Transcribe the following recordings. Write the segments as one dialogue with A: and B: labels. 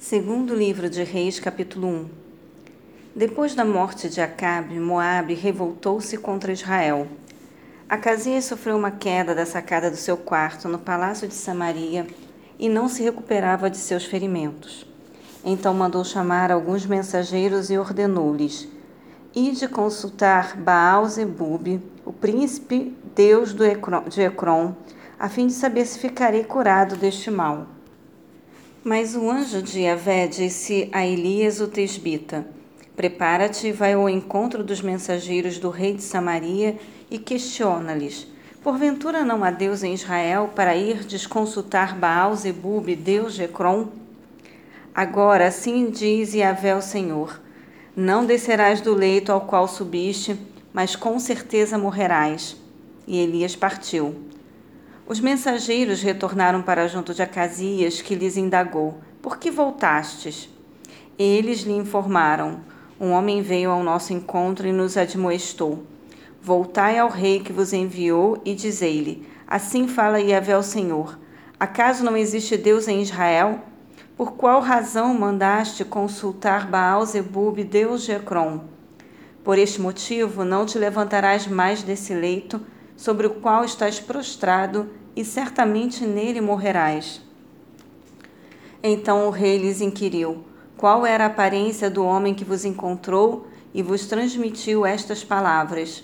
A: Segundo livro de Reis, capítulo 1. Depois da morte de Acabe, Moabe revoltou-se contra Israel. Acasias sofreu uma queda da sacada do seu quarto no palácio de Samaria e não se recuperava de seus ferimentos. Então mandou chamar alguns mensageiros e ordenou-lhes: Ide consultar Baal-Zebub, o príncipe deus de Ecrom, a fim de saber se ficarei curado deste mal. Mas o anjo de Yahvé disse a Elias o tesbita: Prepara-te e vai ao encontro dos mensageiros do rei de Samaria e questiona-lhes: Porventura não há Deus em Israel para ir desconsultar Baal Zebub, Deus de Ecrom? Agora assim diz Yahvé o Senhor: Não descerás do leito ao qual subiste, mas com certeza morrerás. E Elias partiu. Os mensageiros retornaram para junto de Acasias, que lhes indagou: Por que voltastes? Eles lhe informaram: Um homem veio ao nosso encontro e nos admoestou. Voltai ao rei que vos enviou e dizei-lhe: Assim fala Yahvé o Senhor: Acaso não existe Deus em Israel? Por qual razão mandaste consultar Baal-Zebub, Deus de Ecrom? Por este motivo não te levantarás mais desse leito sobre o qual estás prostrado e certamente nele morrerás. Então o rei lhes inquiriu: Qual era a aparência do homem que vos encontrou e vos transmitiu estas palavras?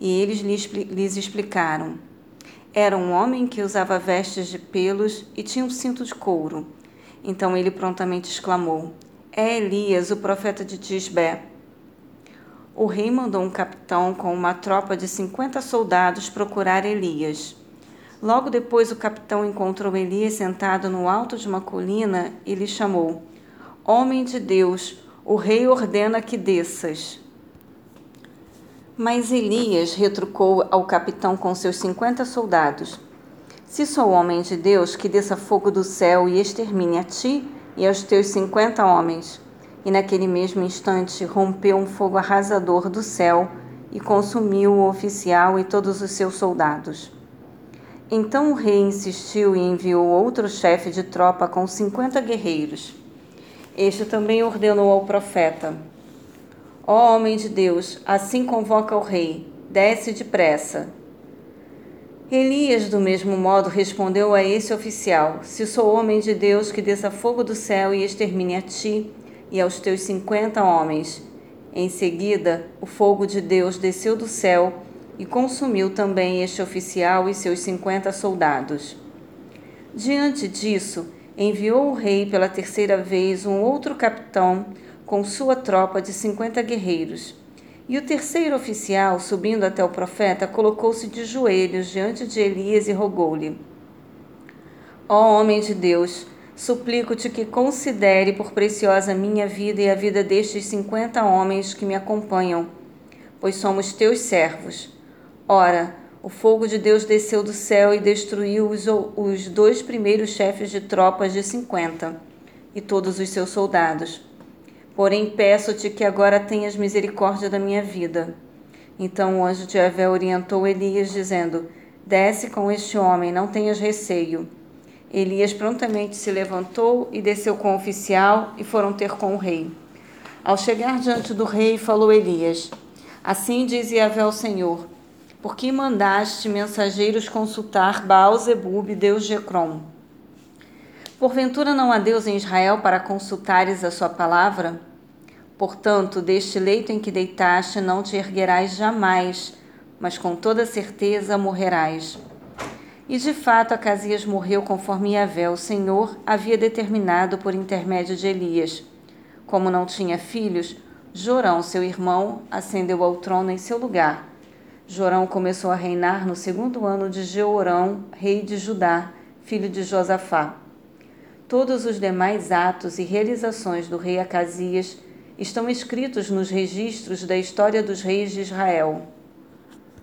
A: E eles lhes explicaram: Era um homem que usava vestes de pelos e tinha um cinto de couro. Então ele prontamente exclamou: É Elias, o profeta de Tisbé. O rei mandou um capitão com uma tropa de cinquenta soldados procurar Elias. Logo depois, o capitão encontrou Elias sentado no alto de uma colina e lhe chamou: Homem de Deus, o rei ordena que desças. Mas Elias retrucou ao capitão com seus cinquenta soldados: Se sou homem de Deus, que desça fogo do céu e extermine a ti e aos teus cinquenta homens. E naquele mesmo instante rompeu um fogo arrasador do céu e consumiu o oficial e todos os seus soldados. Então o rei insistiu e enviou outro chefe de tropa com cinquenta guerreiros. Este também ordenou ao profeta: Ó homem de Deus, assim convoca o rei, desce depressa. Elias, do mesmo modo, respondeu a esse oficial: Se sou homem de Deus, que desça fogo do céu e extermine a ti e aos teus cinquenta homens. Em seguida, o fogo de Deus desceu do céu e consumiu também este oficial e seus cinquenta soldados. Diante disso, enviou o rei pela terceira vez um outro capitão com sua tropa de cinquenta guerreiros. E o terceiro oficial, subindo até o profeta, colocou-se de joelhos diante de Elias e rogou-lhe: Ó homem de Deus, suplico-te que considere por preciosa minha vida e a vida destes cinquenta homens que me acompanham, pois somos teus servos Ora, o fogo de Deus desceu do céu e destruiu os, os dois primeiros chefes de tropas de cinquenta e todos os seus soldados. Porém, peço-te que agora tenhas misericórdia da minha vida. Então o anjo de Javé orientou Elias, dizendo: Desce com este homem, não tenhas receio. Elias prontamente se levantou e desceu com o oficial e foram ter com o rei. Ao chegar diante do rei, falou Elias: Assim diz Yahvé ao Senhor por que mandaste mensageiros consultar Baal-Zebub, deus de Ecrom? Porventura não há Deus em Israel para consultares a sua palavra? Portanto, deste leito em que deitaste não te erguerás jamais, mas com toda certeza morrerás. E de fato Acasias morreu conforme Yahvé, o Senhor, havia determinado por intermédio de Elias. Como não tinha filhos, Jorão, seu irmão, ascendeu ao trono em seu lugar. Jorão começou a reinar no segundo ano de Jeorão, rei de Judá, filho de Josafá. Todos os demais atos e realizações do rei Acasias estão escritos nos registros da história dos reis de Israel.